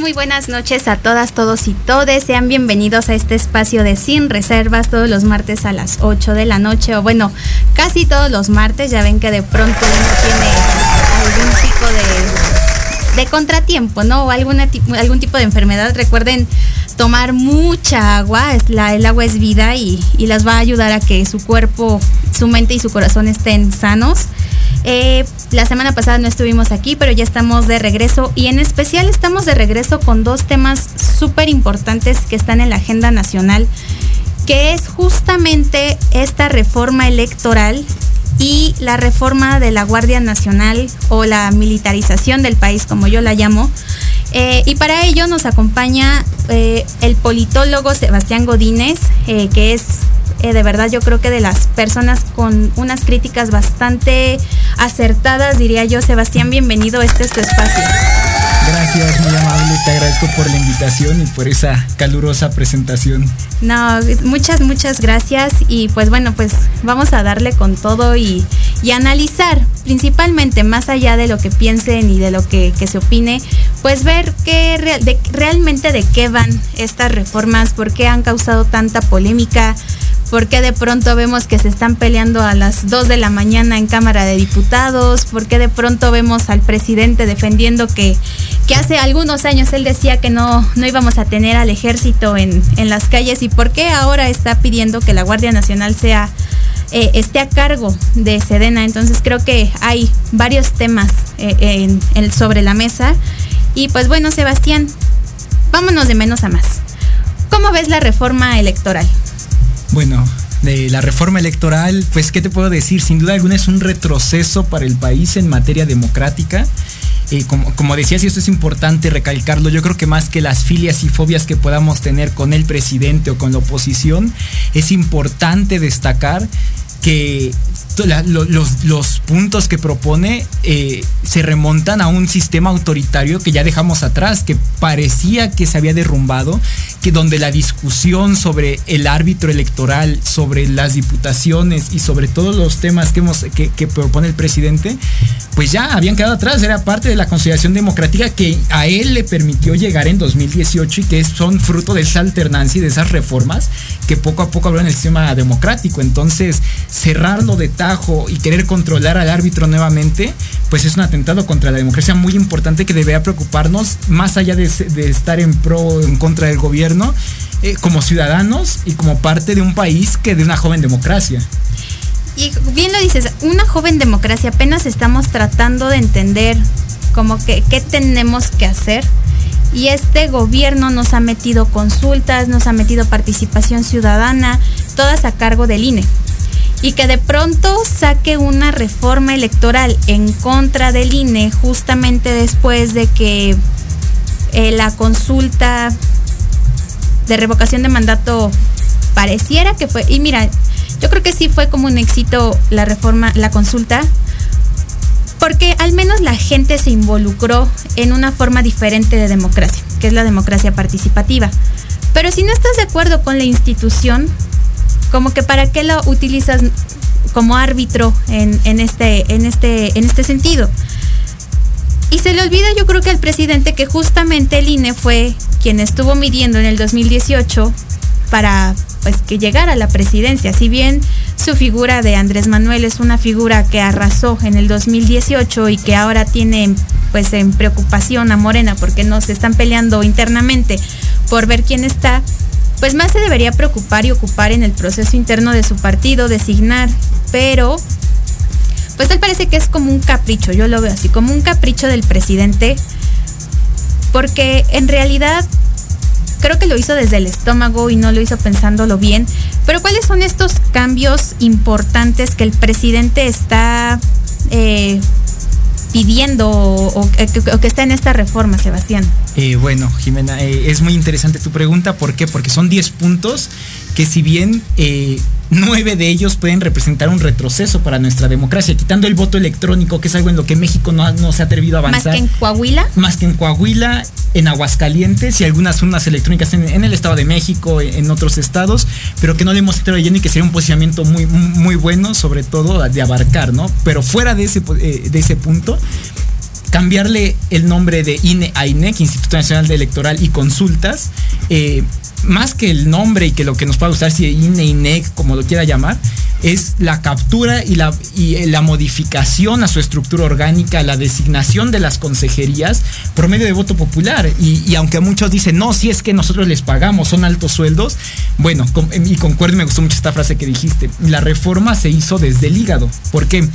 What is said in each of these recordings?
Muy buenas noches a todas, todos y todes. Sean bienvenidos a este espacio de Sin Reservas todos los martes a las 8 de la noche, o bueno, casi todos los martes. Ya ven que de pronto uno tiene algún tipo de, contratiempo, ¿no? O algún tipo de enfermedad. Recuerden tomar mucha agua, la, el agua es vida y, y las va a ayudar a que su cuerpo, su mente y su corazón estén sanos. Eh, la semana pasada no estuvimos aquí, pero ya estamos de regreso y en especial estamos de regreso con dos temas súper importantes que están en la agenda nacional, que es justamente esta reforma electoral y la reforma de la Guardia Nacional o la militarización del país, como yo la llamo. Eh, y para ello nos acompaña eh, el politólogo Sebastián Godínez, que es eh, de verdad yo creo que de las personas con unas críticas bastante acertadas, diría yo. Sebastián, bienvenido, este es tu espacio. Gracias, muy amable, te agradezco por la invitación y por esa calurosa presentación. No, muchas, muchas gracias y pues bueno, pues vamos a darle con todo y, y analizar, principalmente más allá de lo que piensen y de lo que, que se opine, pues ver qué real, de, realmente de qué van estas reformas, por qué han causado tanta polémica, por qué de pronto vemos que se están peleando a las 2 de la mañana en Cámara de Diputados, por qué de pronto vemos al presidente defendiendo que, que hace algunos años él decía que no, no íbamos a tener al ejército en, en las calles y por qué ahora está pidiendo que la Guardia Nacional sea eh, esté a cargo de Sedena. Entonces creo que hay varios temas eh, en, sobre la mesa. Y pues bueno, Sebastián, vámonos de menos a más. ¿Cómo ves la reforma electoral? Bueno, de la reforma electoral, pues, ¿qué te puedo decir? Sin duda alguna es un retroceso para el país en materia democrática. Eh, como, como, decías, y esto es importante recalcarlo, yo creo que más que las filias y fobias que podamos tener con el presidente o con la oposición, es importante destacar que los, puntos que propone eh, se remontan a un sistema autoritario que ya dejamos atrás, que parecía que se había derrumbado, que donde la discusión sobre el árbitro electoral, sobre las diputaciones y sobre todos los temas que, hemos, que, propone el presidente, pues ya habían quedado atrás, era parte de la consideración democrática que a él le permitió llegar en 2018 y que son fruto de esa alternancia y de esas reformas que poco a poco hablan el sistema democrático. Entonces, cerrarlo de tajo y querer controlar al árbitro nuevamente, pues es un atentado contra la democracia muy importante que debería preocuparnos más allá de estar en pro o en contra del gobierno, eh, como ciudadanos y como parte de un país que de una joven democracia. Y bien lo dices, una joven democracia apenas estamos tratando de entender como que qué tenemos que hacer. Y este gobierno nos ha metido consultas, nos ha metido participación ciudadana, todas a cargo del INE y que de pronto saque una reforma electoral en contra del INE justamente después de que eh, la consulta de revocación de mandato pareciera que fue, y mira, yo creo que sí fue como un éxito la reforma, la consulta, porque al menos la gente se involucró en una forma diferente de democracia, que es la democracia participativa. Pero si no estás de acuerdo con la institución, como que para qué lo utilizas como árbitro en, en, este, en, este, en este sentido. Y se le olvida yo creo que al presidente que justamente el INE fue quien estuvo midiendo en el 2018 para pues que llegara a la presidencia. Si bien su figura de Andrés Manuel es una figura que arrasó en el 2018 y que ahora tiene pues en preocupación a Morena porque no se están peleando internamente por ver quién está, pues más se debería preocupar y ocupar en el proceso interno de su partido, designar, pero pues tal parece que es como un capricho, yo lo veo así, como un capricho del presidente, porque en realidad creo que lo hizo desde el estómago y no lo hizo pensándolo bien, pero ¿cuáles son estos cambios importantes que el presidente está eh, pidiendo o, o, o, que está en esta reforma, Sebastián? Eh, bueno, Jimena, eh, es muy interesante tu pregunta. ¿Por qué? Porque son 10 puntos que si bien eh, nueve de ellos pueden representar un retroceso para nuestra democracia, quitando el voto electrónico, que es algo en lo que México no, se ha atrevido a avanzar. Más que en Coahuila. Más que en Coahuila, en Aguascalientes y algunas urnas electrónicas en, el Estado de México, en otros estados, pero que no le hemos estado leyendo y que sería un posicionamiento muy, muy bueno, sobre todo de abarcar, ¿no? Pero fuera de ese, de ese punto, cambiarle el nombre de INE a INEC, Instituto Nacional de Electoral y Consultas, eh, más que el nombre y que lo que nos pueda gustar, si INE, INEC, como lo quiera llamar, es la captura y la, y la modificación a su estructura orgánica, la designación de las consejerías por medio de voto popular. Y, aunque muchos dicen, no, si es que nosotros les pagamos, son altos sueldos, bueno, y concuerdo, me gustó mucho esta frase que dijiste, la reforma se hizo desde el hígado. ¿Por qué?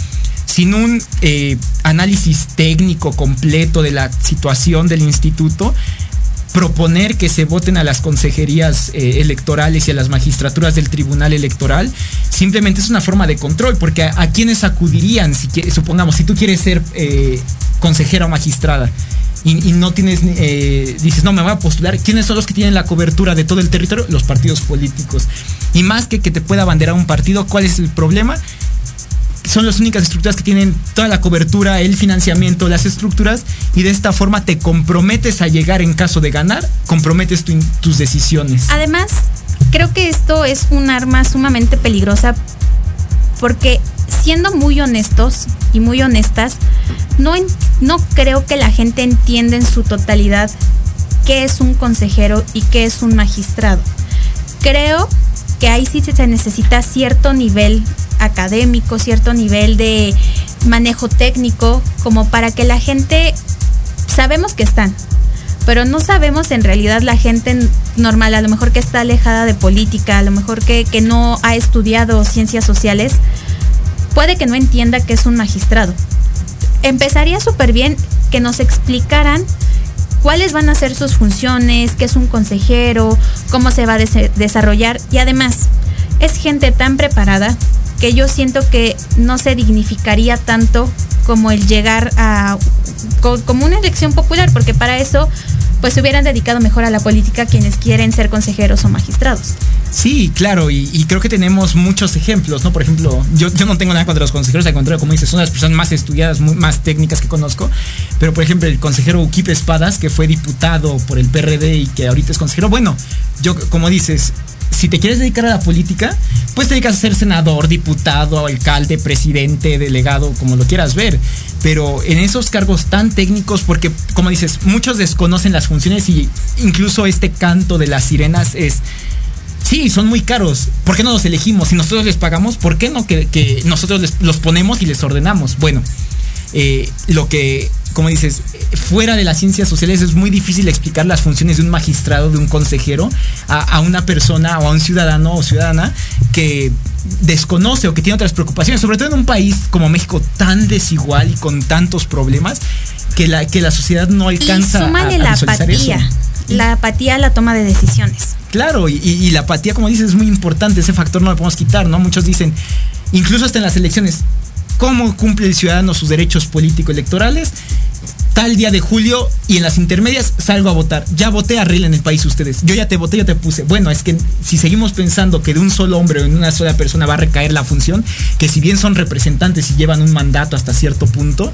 sin un eh, análisis técnico completo de la situación del instituto, proponer que se voten a las consejerías eh, electorales y a las magistraturas del Tribunal Electoral, simplemente es una forma de control, porque a, quienes acudirían, si supongamos, si tú quieres ser eh, consejera o magistrada, y, no tienes, dices, no, me voy a postular, ¿quiénes son los que tienen la cobertura de todo el territorio? Los partidos políticos. Y más que que te pueda abanderar un partido, ¿cuál es el problema? Son las únicas estructuras que tienen toda la cobertura, el financiamiento, las estructuras y de esta forma te comprometes a llegar en caso de ganar, comprometes tus decisiones. Además, creo que esto es un arma sumamente peligrosa porque siendo muy honestos y muy honestas, no, no creo que la gente entienda en su totalidad qué es un consejero y qué es un magistrado. Creo que ahí sí se necesita cierto nivel académico, cierto nivel de manejo técnico, como para que la gente, sabemos que están, pero no sabemos en realidad la gente normal, a lo mejor que está alejada de política, a lo mejor que, que no ha estudiado ciencias sociales, puede que no entienda que es un magistrado. Empezaría súper bien que nos explicaran cuáles van a ser sus funciones, qué es un consejero, cómo se va a desarrollar y además es gente tan preparada que yo siento que no se dignificaría tanto como el llegar a como una elección popular, porque para eso pues se hubieran dedicado mejor a la política quienes quieren ser consejeros o magistrados. Sí, claro, y, creo que tenemos muchos ejemplos, ¿no? Por ejemplo, yo, yo no tengo nada contra los consejeros, al contrario, como dices, son las personas más estudiadas, más técnicas que conozco, pero por ejemplo, el consejero Uquipe Espadas, que fue diputado por el PRD y que ahorita es consejero, bueno, yo, como dices, si te quieres dedicar a la política, pues te dedicas a ser senador, diputado, alcalde, presidente, delegado, como lo quieras ver. Pero en esos cargos tan técnicos, porque como dices, muchos desconocen las funciones y incluso este canto de las sirenas es... Sí, son muy caros. ¿Por qué no los elegimos? Si nosotros les pagamos, ¿por qué no que, nosotros los ponemos y les ordenamos? Bueno, eh, lo que como dices, fuera de las ciencias sociales es muy difícil explicar las funciones de un magistrado, de un consejero, a, una persona o a un ciudadano o ciudadana que desconoce o que tiene otras preocupaciones, sobre todo en un país como México tan desigual y con tantos problemas que la, que la sociedad no alcanza y a, la apatía. La apatía a la toma de decisiones. Claro, y, y, la apatía, como dices, es muy importante. Ese factor no lo podemos quitar, ¿no? Muchos dicen, incluso hasta en las elecciones, cómo cumple el ciudadano sus derechos político-electorales. Tal día de julio y en las intermedias salgo a votar. Ya voté a Riel en el país ustedes. Yo ya te voté, yo te puse. Bueno, es que si seguimos pensando que de un solo hombre o en una sola persona va a recaer la función, que si bien son representantes y llevan un mandato hasta cierto punto,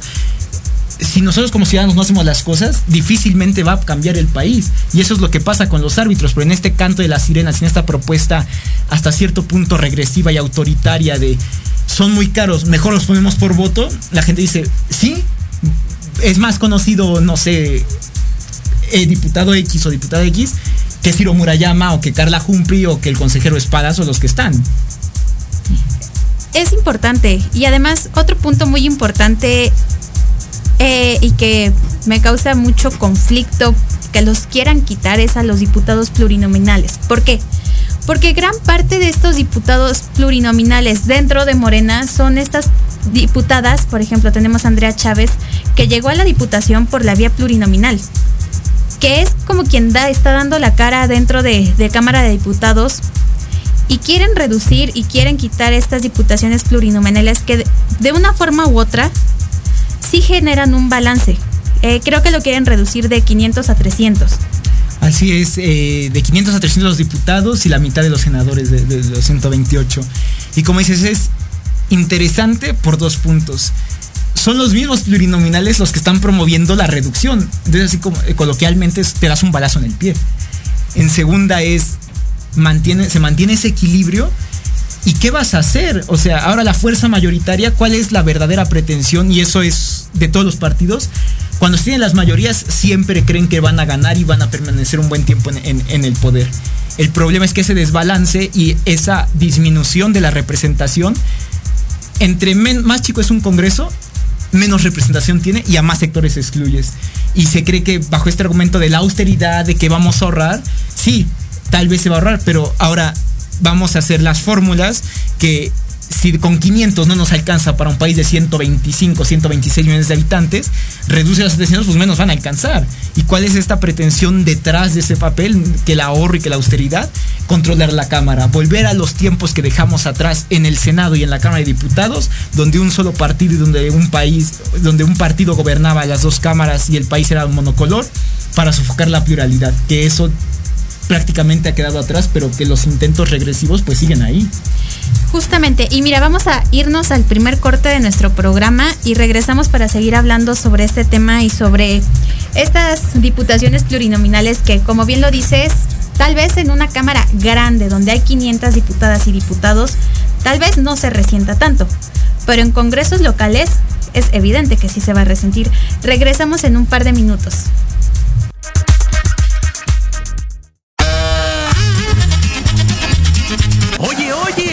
si nosotros como ciudadanos no hacemos las cosas, difícilmente va a cambiar el país. Y eso es lo que pasa con los árbitros. Pero en este canto de las sirenas, en esta propuesta hasta cierto punto regresiva y autoritaria de son muy caros, mejor los ponemos por voto, la gente dice, sí, es más conocido, no sé, el diputado X o diputada X que Ciro Murayama o que Carla Humphrey o que el consejero Espadas o los que están. Es importante y además otro punto muy importante eh, y que me causa mucho conflicto que los quieran quitar es a los diputados plurinominales. ¿Por qué? Porque gran parte de estos diputados plurinominales dentro de Morena son estas diputadas, por ejemplo, tenemos a Andrea Chávez, que llegó a la diputación por la vía plurinominal, que es como quien da, está dando la cara dentro de, de Cámara de Diputados y quieren reducir y quieren quitar estas diputaciones plurinominales que de, una forma u otra sí generan un balance. Eh, creo que lo quieren reducir de 500 a 300. Así es, eh, de 500 a 300 los diputados y la mitad de los senadores de, los 128. Y como dices, es interesante por dos puntos son los mismos plurinominales los que están promoviendo la reducción. Entonces, así como eh, coloquialmente, te das un balazo en el pie. En segunda es, mantiene, se mantiene ese equilibrio. ¿Y qué vas a hacer? O sea, ahora la fuerza mayoritaria, ¿cuál es la verdadera pretensión? Y eso es de todos los partidos. Cuando tienen las mayorías, siempre creen que van a ganar y van a permanecer un buen tiempo en, el poder. El problema es que ese desbalance y esa disminución de la representación, entre más chico es un Congreso, menos representación tiene y a más sectores excluyes. Y se cree que bajo este argumento de la austeridad, de que vamos a ahorrar, sí, tal vez se va a ahorrar, pero ahora vamos a hacer las fórmulas que si con 500 no nos alcanza para un país de 125, 126 millones de habitantes, reduce las 700, pues menos van a alcanzar. ¿Y cuál es esta pretensión detrás de ese papel? Que el ahorro y que la austeridad, controlar la Cámara, volver a los tiempos que dejamos atrás en el Senado y en la Cámara de Diputados, donde un solo partido y donde un país, donde un partido gobernaba las dos cámaras y el país era un monocolor, para sofocar la pluralidad, que eso prácticamente ha quedado atrás, pero que los intentos regresivos pues siguen ahí. Justamente, y mira, vamos a irnos al primer corte de nuestro programa y regresamos para seguir hablando sobre este tema y sobre estas diputaciones plurinominales que, como bien lo dices, tal vez en una Cámara grande donde hay 500 diputadas y diputados, tal vez no se resienta tanto, pero en congresos locales es evidente que sí se va a resentir. Regresamos en un par de minutos.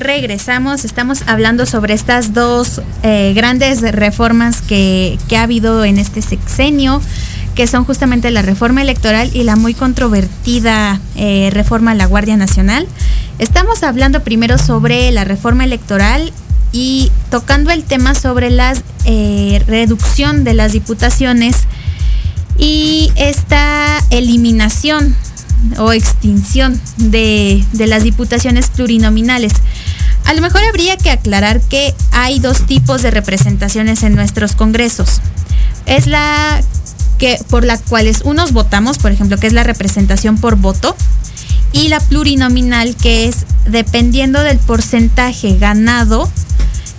regresamos, estamos hablando sobre estas dos eh, grandes reformas que, que, ha habido en este sexenio, que son justamente la reforma electoral y la muy controvertida eh, reforma a la Guardia Nacional. Estamos hablando primero sobre la reforma electoral y tocando el tema sobre la eh, reducción de las diputaciones y esta eliminación o extinción de, de, las diputaciones plurinominales. A lo mejor habría que aclarar que hay dos tipos de representaciones en nuestros congresos. Es la que por la cuales unos votamos, por ejemplo, que es la representación por voto, y la plurinominal, que es dependiendo del porcentaje ganado,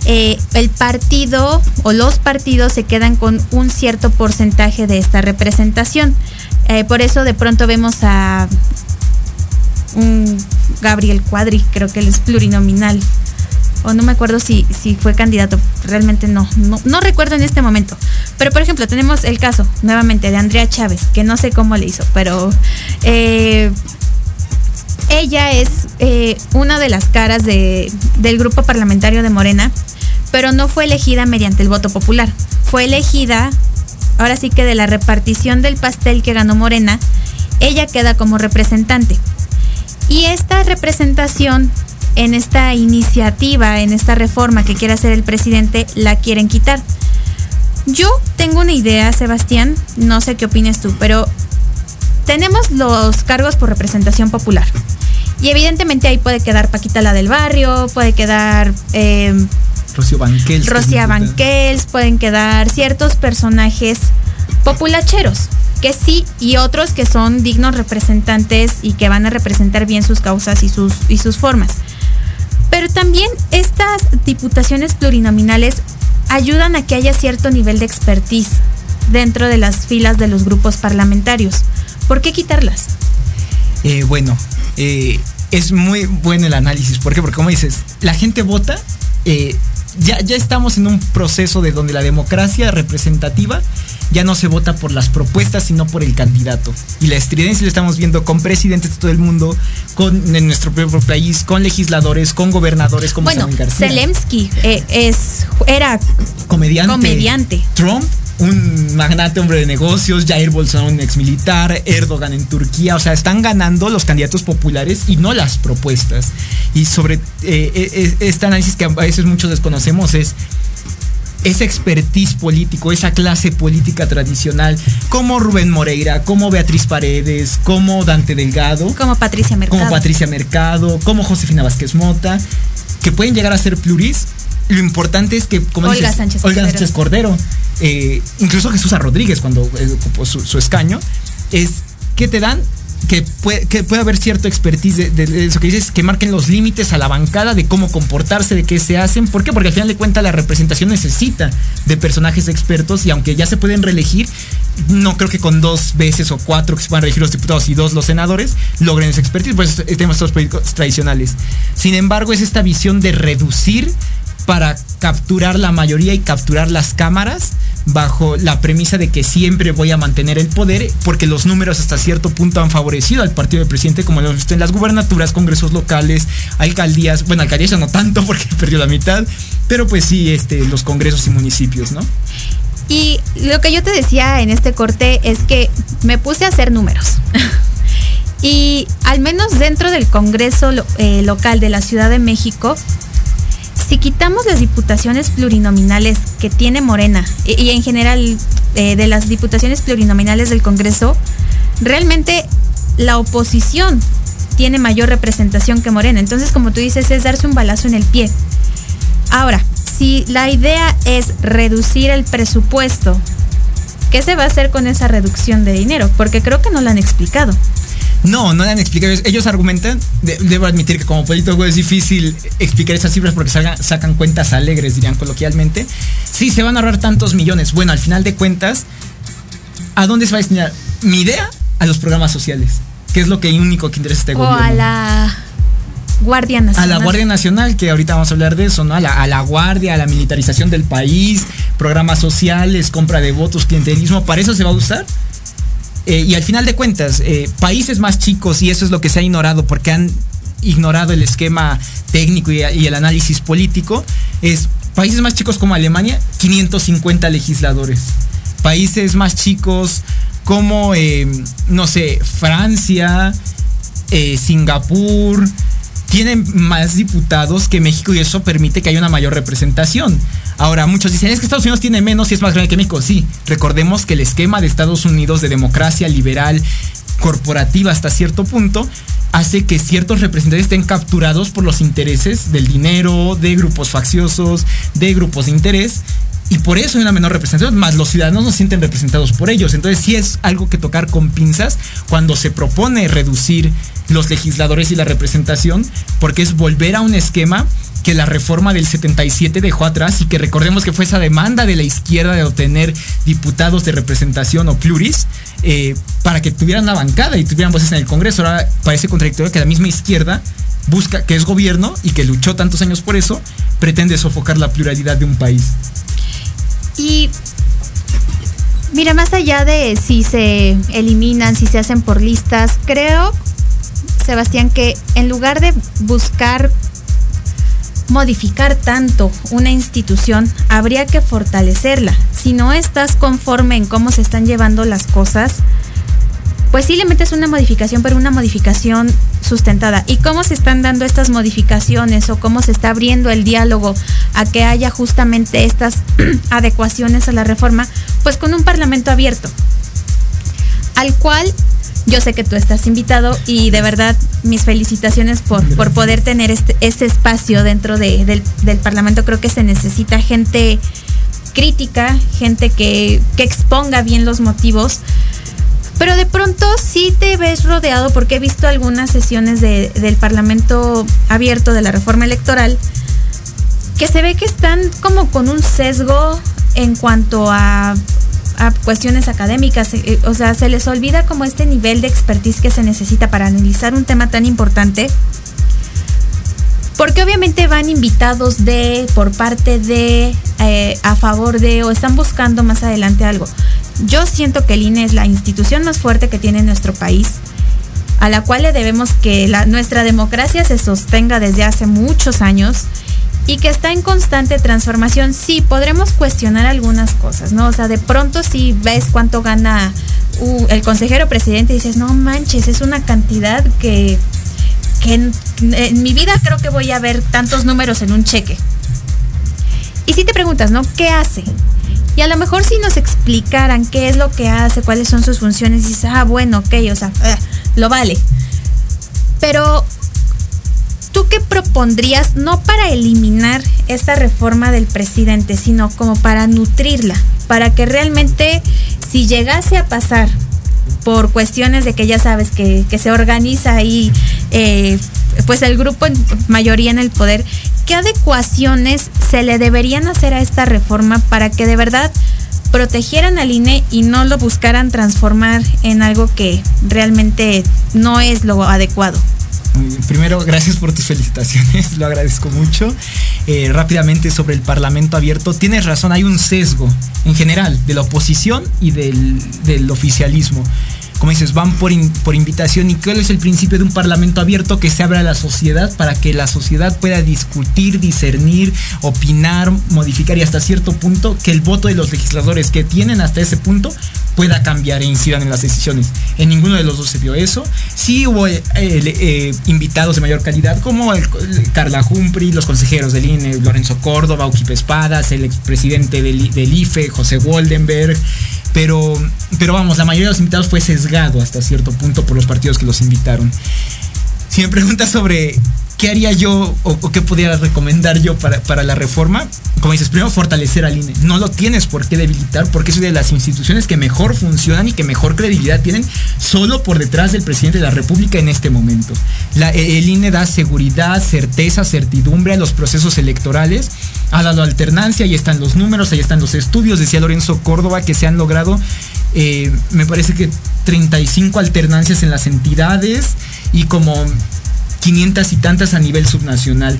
eh, el partido o los partidos se quedan con un cierto porcentaje de esta representación. Eh, por eso de pronto vemos a un Gabriel Cuadri, creo que él es plurinominal. o no me acuerdo si, si fue candidato, realmente no, no, no recuerdo en este momento. Pero por ejemplo, tenemos el caso nuevamente de Andrea Chávez, que no sé cómo le hizo, pero eh, ella es eh, una de las caras de, del grupo parlamentario de Morena, pero no fue elegida mediante el voto popular. Fue elegida, ahora sí que de la repartición del pastel que ganó Morena, ella queda como representante. Y esta representación en esta iniciativa, en esta reforma que quiere hacer el presidente, la quieren quitar. Yo tengo una idea, Sebastián, no sé qué opinas tú, pero tenemos los cargos por representación popular. Y evidentemente ahí puede quedar Paquita la del barrio, puede quedar eh, Rocío Banquels. Rocío Banquels, pueden quedar ciertos personajes populacheros, que sí, y otros que son dignos representantes y que van a representar bien sus causas y sus, y sus formas. Pero también estas diputaciones plurinominales ayudan a que haya cierto nivel de expertise dentro de las filas de los grupos parlamentarios. ¿Por qué quitarlas? Eh, bueno, eh, es muy bueno el análisis. ¿Por qué? Porque como dices, la gente vota, eh, ya, ya estamos en un proceso de donde la democracia representativa ya no se vota por las propuestas, sino por el candidato. Y la estridencia lo estamos viendo con presidentes de todo el mundo, con en nuestro propio país, con legisladores, con gobernadores como bueno, Samuel García. Zelensky eh, es, era comediante. comediante. Trump un magnate hombre de negocios, Jair Bolsonaro un ex militar, Erdogan en Turquía, o sea, están ganando los candidatos populares y no las propuestas. Y sobre eh, eh, este análisis que a veces muchos desconocemos es ese expertise político, esa clase política tradicional, como Rubén Moreira, como Beatriz Paredes, como Dante Delgado, como Patricia Mercado, como Patricia Mercado, como Josefina Vázquez Mota, que pueden llegar a ser pluris. Lo importante es que, como Olga dices, Sánchez Olga Cordero. Sánchez Cordero, eh, incluso Jesús. Rodríguez cuando eh, ocupó su, su escaño, es que te dan que puede, que puede haber cierto expertise de, de- de eso que dices, que marquen los límites a la bancada de cómo comportarse, de qué se hacen. ¿Por qué? Porque al final de cuentas la representación necesita de personajes expertos y aunque ya se pueden reelegir, no creo que con dos veces o cuatro que se puedan reelegir los diputados y dos los senadores logren ese expertise. Pues eh, tenemos estos políticos tradicionales. Sin embargo, es esta visión de reducir para capturar la mayoría y capturar las cámaras bajo la premisa de que siempre voy a mantener el poder porque los números hasta cierto punto han favorecido al partido del presidente como lo hemos visto en las gubernaturas, congresos locales, alcaldías, bueno, alcaldías ya no tanto porque perdió la mitad, pero pues sí, este, los congresos y municipios, ¿no? Y lo que yo te decía en este corte es que me puse a hacer números. y al menos dentro del Congreso eh, local de la Ciudad de México, si quitamos las diputaciones plurinominales que tiene Morena y, en general eh, de las diputaciones plurinominales del Congreso, realmente la oposición tiene mayor representación que Morena. Entonces, como tú dices, es darse un balazo en el pie. Ahora, si la idea es reducir el presupuesto, ¿qué se va a hacer con esa reducción de dinero? Porque creo que no lo han explicado. No, no le han explicado. Ellos argumentan, de- debo admitir que como político es difícil explicar esas cifras porque sacan, sacan cuentas alegres, dirían coloquialmente. Sí, se van a ahorrar tantos millones. Bueno, al final de cuentas, ¿a dónde se va a destinar? Mi idea, a los programas sociales, que es lo que único que interesa a este O gobierno. a la Guardia A Nacional. la Guardia Nacional, que ahorita vamos a hablar de eso, ¿no? A la, a la Guardia, a la militarización del país, programas sociales, compra de votos, clientelismo, para eso se va a usar. Eh, y al final de cuentas, eh, países más chicos, y eso es lo que se ha ignorado, porque han ignorado el esquema técnico y, el análisis político, es países más chicos como Alemania, 550 legisladores. Países más chicos como, eh, no sé, Francia, eh, Singapur, tienen más diputados que México y eso permite que haya una mayor representación. Ahora, muchos dicen, es que Estados Unidos tiene menos y es más grande que México. Sí, recordemos que el esquema de Estados Unidos de democracia liberal, corporativa hasta cierto punto, hace que ciertos representantes estén capturados por los intereses del dinero, de grupos facciosos, de grupos de interés. Y por eso hay una menor representación, más los ciudadanos no se sienten representados por ellos. Entonces sí es algo que tocar con pinzas cuando se propone reducir los legisladores y la representación, porque es volver a un esquema que la reforma del 77 dejó atrás y que recordemos que fue esa demanda de la izquierda de obtener diputados de representación o pluris eh, para que tuvieran la bancada y tuvieran voces en el Congreso. Ahora parece contradictorio que la misma izquierda busca, que es gobierno y que luchó tantos años por eso, pretende sofocar la pluralidad de un país. Y mira, más allá de si se eliminan, si se hacen por listas, creo, Sebastián, que en lugar de buscar modificar tanto una institución, habría que fortalecerla. Si no estás conforme en cómo se están llevando las cosas, pues sí le metes una modificación, pero una modificación sustentada. ¿Y cómo se están dando estas modificaciones o cómo se está abriendo el diálogo a que haya justamente estas adecuaciones a la reforma? Pues con un parlamento abierto, al cual yo sé que tú estás invitado y de verdad mis felicitaciones por, por poder tener este, este espacio dentro de, del, del, Parlamento. Creo que se necesita gente crítica, gente que, que exponga bien los motivos. Pero de pronto sí te ves rodeado porque he visto algunas sesiones de, del Parlamento abierto de la reforma electoral que se ve que están como con un sesgo en cuanto a cuestiones académicas, eh, o sea, se les olvida como este nivel de expertise que se necesita para analizar un tema tan importante. Porque obviamente van invitados de, por parte de, eh, a favor de, o están buscando más adelante algo. Yo siento que el INE es la institución más fuerte que tiene nuestro país, a la cual le debemos que nuestra democracia se sostenga desde hace muchos años y que está en constante transformación, sí, podremos cuestionar algunas cosas, ¿no? O sea, de pronto si ves cuánto gana uh, el consejero presidente y dices, no manches, es una cantidad que, que en, mi vida creo que voy a ver tantos números en un cheque. Y si te preguntas, ¿no? ¿Qué hace? Y a lo mejor si nos explicaran qué es lo que hace, cuáles son sus funciones, dices, ah, bueno, ok, o sea, eh, lo vale. Pero ¿tú qué propondrías no para eliminar esta reforma del presidente, sino como para nutrirla, para que realmente si llegase a pasar por cuestiones de que ya sabes que, se organiza ahí eh, pues el grupo en mayoría en el poder, ¿qué adecuaciones se le deberían hacer a esta reforma para que de verdad protegieran al INE y no lo buscaran transformar en algo que realmente no es lo adecuado? Primero, gracias por tus felicitaciones, lo agradezco mucho. Eh, rápidamente sobre el Parlamento abierto, tienes razón, hay un sesgo en general de la oposición y del, del oficialismo como dices, van por, por, invitación y cuál es el principio de un parlamento abierto que se abra a la sociedad para que la sociedad pueda discutir, discernir, opinar, modificar y hasta cierto punto que el voto de los legisladores que tienen hasta ese punto pueda cambiar e incidan en las decisiones. En ninguno de los dos se vio eso. Sí hubo eh, eh, invitados de mayor calidad como Carla Humphrey, los consejeros del INE, Lorenzo Córdoba, Uquipe Espadas, el expresidente del, del IFE, José Goldenberg, pero, pero vamos, la mayoría de los invitados fue sesgado hasta cierto punto por los partidos que los invitaron. Si me preguntas sobre qué haría yo o, qué podría recomendar yo para, para, la reforma, como dices, primero fortalecer al INE. No lo tienes por qué debilitar porque es una de las instituciones que mejor funcionan y que mejor credibilidad tienen solo por detrás del presidente de la República en este momento. La, el INE da seguridad, certeza, certidumbre a los procesos electorales ha dado alternancia, ahí están los números, ahí están los estudios, decía Lorenzo Córdoba, que se han logrado, eh, me parece que 35 alternancias en las entidades y como 500 y tantas a nivel subnacional.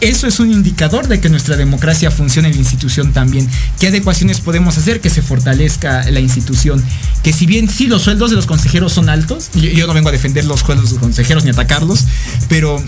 Eso es un indicador de que nuestra democracia funciona en la institución también. ¿Qué adecuaciones podemos hacer que se fortalezca la institución? Que si bien sí los sueldos de los consejeros son altos, yo, yo no vengo a defender los sueldos de los consejeros ni atacarlos, pero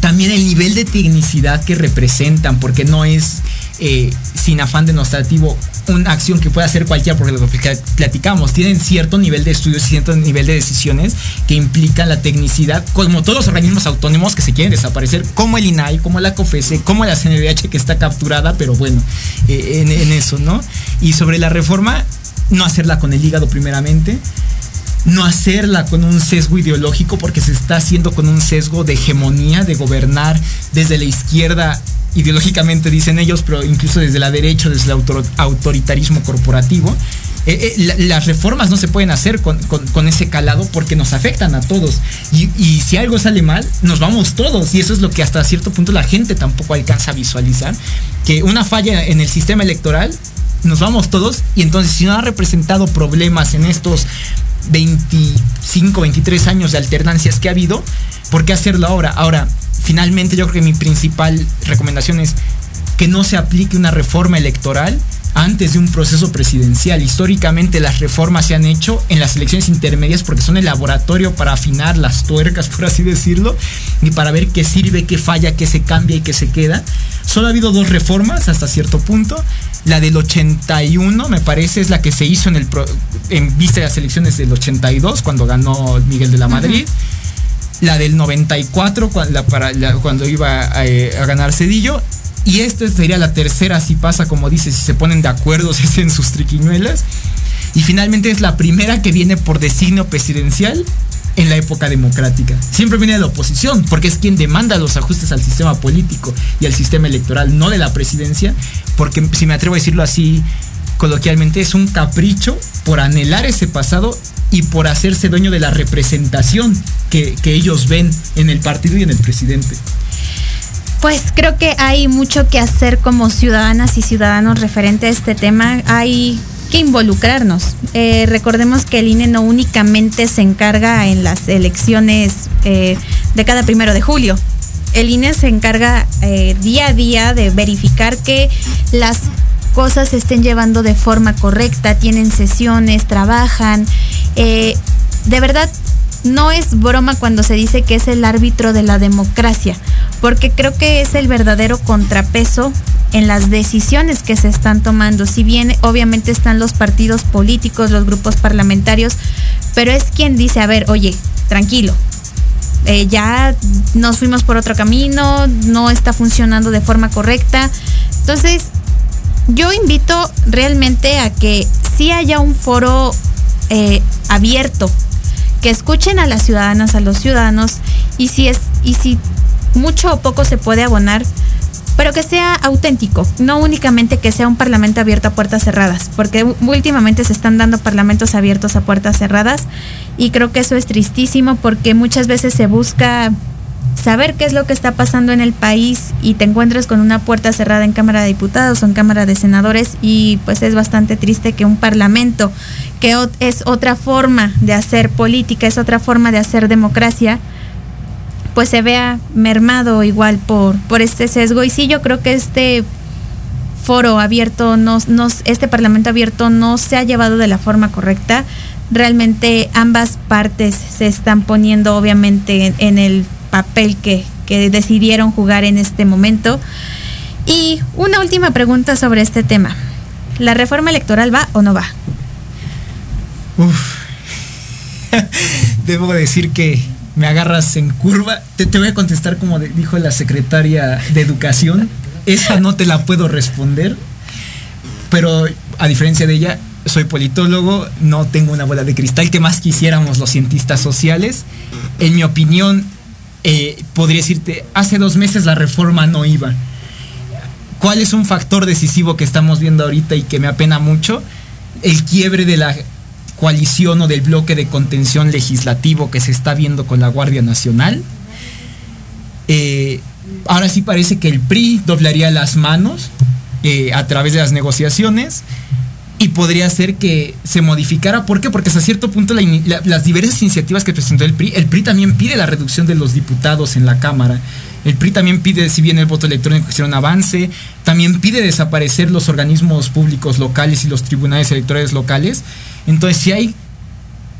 también el nivel de tecnicidad que representan, porque no es eh, sin afán denostrativo una acción que pueda hacer cualquiera, porque lo que platicamos, tienen cierto nivel de estudios, cierto nivel de decisiones que implican la tecnicidad, como todos los organismos autónomos que se quieren desaparecer, como el INAI, como la COFESE, como la CNDH que está capturada, pero bueno, eh, en, en eso, ¿no? Y sobre la reforma, no hacerla con el hígado primeramente, no hacerla con un sesgo ideológico porque se está haciendo con un sesgo de hegemonía, de gobernar desde la izquierda ideológicamente dicen ellos, pero incluso desde la derecha, desde el autor, autoritarismo corporativo. Eh, eh, la, las reformas no se pueden hacer con, ese calado porque nos afectan a todos. Y, si algo sale mal, nos vamos todos. Y eso es lo que hasta cierto punto la gente tampoco alcanza a visualizar. Que una falla en el sistema electoral, nos vamos todos. Y entonces si no ha representado problemas en estos 25, 23 años de alternancias que ha habido, ¿por qué hacerlo ahora? Ahora, finalmente yo creo que mi principal recomendación es que no se aplique una reforma electoral antes de un proceso presidencial. Históricamente las reformas se han hecho en las elecciones intermedias porque son el laboratorio para afinar las tuercas, por así decirlo, y para ver qué sirve, qué falla, qué se cambia y qué se queda. Solo ha habido dos reformas hasta cierto punto. La del 81, me parece, es la que se hizo en, el en vista de las elecciones del 82, cuando ganó Miguel de la Madrid. La del 94, cuando, iba eh, a ganar Cedillo y esta sería la tercera si pasa, como dice, si se ponen de acuerdo, si hacen sus triquiñuelas. Y finalmente es la primera que viene por designio presidencial en la época democrática. Siempre viene de la oposición, porque es quien demanda los ajustes al sistema político y al sistema electoral, no de la presidencia, porque si me atrevo a decirlo así coloquialmente, es un capricho por anhelar ese pasado y por hacerse dueño de la representación que, que ellos ven en el partido y en el presidente. Pues creo que hay mucho que hacer como ciudadanas y ciudadanos referente a este tema. Hay que involucrarnos. Eh, recordemos que el INE no únicamente se encarga en las elecciones eh, de cada primero de julio. El INE se encarga eh, día a día de verificar que las cosas se estén llevando de forma correcta, tienen sesiones, trabajan. de verdad, no es broma cuando se dice que es el árbitro de la democracia, porque creo que es el verdadero contrapeso en las decisiones que se están tomando. Si bien obviamente están los partidos políticos, los grupos parlamentarios, pero es quien dice, a ver, oye, tranquilo, eh, ya nos fuimos por otro camino, no está funcionando de forma correcta. Entonces, yo invito realmente a que sí haya un foro eh, abierto que escuchen a las ciudadanas, a los ciudadanos, y si es, y si mucho o poco se puede abonar, pero que sea auténtico, no únicamente que sea un parlamento abierto a puertas cerradas, porque últimamente se están dando parlamentos abiertos a puertas cerradas y creo que eso es tristísimo porque muchas veces se busca saber qué es lo que está pasando en el país y te encuentras con una puerta cerrada en Cámara de Diputados o en Cámara de Senadores y pues es bastante triste que un parlamento que es otra forma de hacer política, es otra forma de hacer democracia, pues se vea mermado igual por, por este sesgo. Y sí, yo creo que este foro abierto, no, este parlamento abierto no se ha llevado de la forma correcta. Realmente ambas partes se están poniendo obviamente en el papel que, decidieron jugar en este momento. Y una última pregunta sobre este tema. ¿La reforma electoral va o no va? Uf. Debo decir que me agarras en curva. Te, te voy a contestar como dijo la secretaria de Educación. Esa no te la puedo responder. Pero a diferencia de ella, soy politólogo, no tengo una bola de cristal que más quisiéramos los cientistas sociales. En mi opinión, eh, podría decirte, hace dos meses la reforma no iba. ¿Cuál es un factor decisivo que estamos viendo ahorita y que me apena mucho? El quiebre de la coalición o del bloque de contención legislativo que se está viendo con la Guardia Nacional. Eh, ahora sí parece que el PRI doblaría las manos eh, a través de las negociaciones y podría ser que se modificara. ¿Por qué? Porque hasta cierto punto las diversas iniciativas que presentó el PRI, el PRI también pide la reducción de los diputados en la Cámara. El PRI también pide, si bien el voto electrónico que un avance, también pide desaparecer los organismos públicos locales y los tribunales electorales locales. Entonces, si hay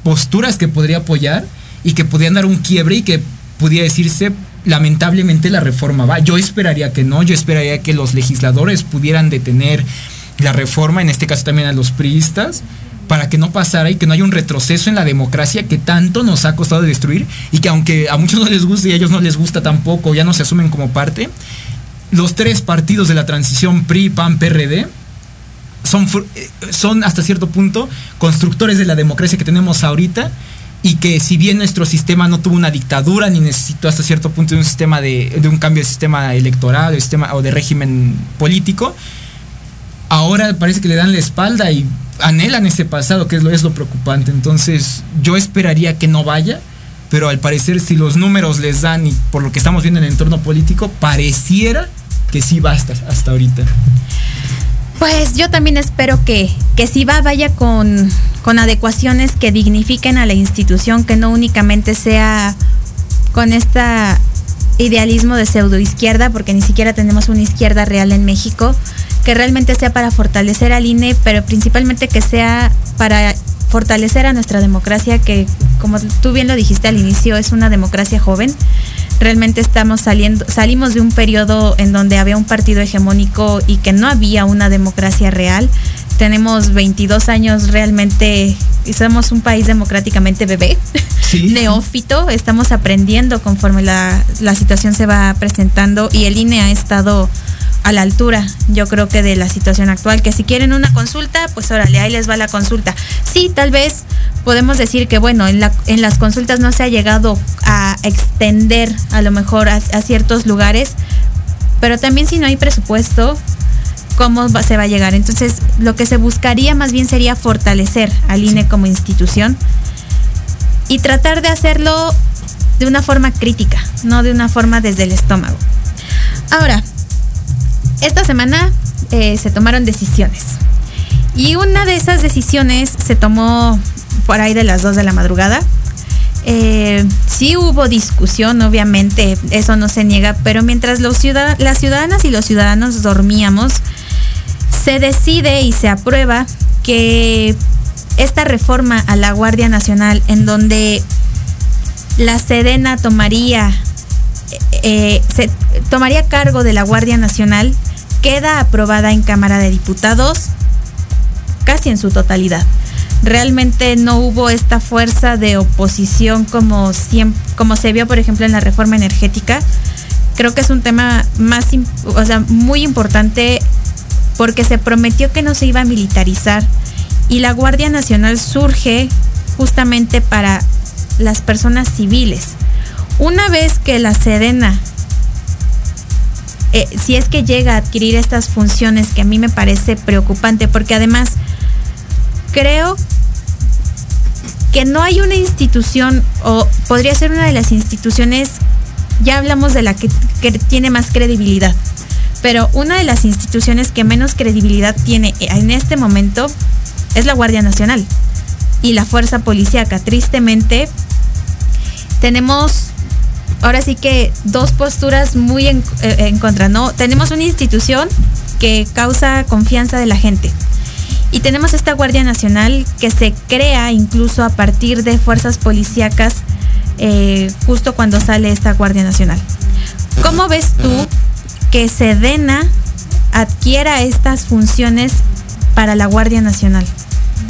posturas que podría apoyar y que podrían dar un quiebre y que pudiera decirse, lamentablemente la reforma va. Yo esperaría que no, yo esperaría que los legisladores pudieran detener la reforma, en este caso también a los priistas, para que no pasara y que no haya un retroceso en la democracia que tanto nos ha costado destruir y que aunque a muchos no les guste y a ellos no les gusta tampoco, ya no se asumen como parte, los tres partidos de la transición PRI, PAN, PRD, son, eh, son hasta cierto punto constructores de la democracia que tenemos ahorita y que si bien nuestro sistema no tuvo una dictadura ni necesitó hasta cierto punto de un sistema de, de un cambio de sistema electoral de sistema, o de régimen político, ahora parece que le dan la espalda y anhelan ese pasado, que es lo, preocupante. Entonces, yo esperaría que no vaya, pero al parecer si los números les dan y por lo que estamos viendo en el entorno político, pareciera que sí basta hasta ahorita. Pues yo también espero que, que si va, vaya con, con adecuaciones que dignifiquen a la institución, que no únicamente sea con esta idealismo de pseudo izquierda, porque ni siquiera tenemos una izquierda real en México, que realmente sea para fortalecer al INE, pero principalmente que sea para fortalecer a nuestra democracia, que como tú bien lo dijiste al inicio, es una democracia joven. Realmente estamos saliendo, salimos de un periodo en donde había un partido hegemónico y que no había una democracia real. Tenemos 22 años realmente y somos un país democráticamente bebé, Sí. neófito, estamos aprendiendo conforme la, la situación se va presentando y el INE ha estado a la altura, yo creo que de la situación actual, que si quieren una consulta, pues órale, ahí les va la consulta. Sí, tal vez podemos decir que bueno, en, la, en las consultas no se ha llegado a extender a lo mejor a, a ciertos lugares, pero también si no hay presupuesto, ¿cómo se va a llegar? Entonces, lo que se buscaría más bien sería fortalecer al INE como institución y tratar de hacerlo de una forma crítica, no de una forma desde el estómago. Ahora, esta semana eh, se tomaron decisiones. Y una de esas decisiones se tomó por ahí de las 2 de la madrugada. Eh, sí hubo discusión, obviamente, eso no se niega, pero mientras los las ciudadanas y los ciudadanos dormíamos, se decide y se aprueba que esta reforma a la Guardia Nacional, en donde la Sedena tomaría, eh, tomaría cargo de la Guardia Nacional, queda aprobada en Cámara de Diputados casi en su totalidad. Realmente no hubo esta fuerza de oposición como, siem- como se vio, por ejemplo, en la reforma energética. Creo que es un tema más, o sea, muy importante porque se prometió que no se iba a militarizar y la Guardia Nacional surge justamente para las personas civiles. Una vez que la Sedena, eh, si es que llega a adquirir estas funciones que a mí me parece preocupante, porque además creo que no hay una institución, o podría ser una de las instituciones, ya hablamos de la que, que tiene más credibilidad, pero una de las instituciones que menos credibilidad tiene en este momento es la Guardia Nacional y la Fuerza Policíaca. Tristemente, tenemos ahora sí que dos posturas muy en, eh, en contra, ¿no? Tenemos una institución que causa confianza de la gente. Y tenemos esta Guardia Nacional que se crea incluso a partir de fuerzas policíacas eh, justo cuando sale esta Guardia Nacional. ¿Cómo ves tú que Sedena adquiera estas funciones para la Guardia Nacional?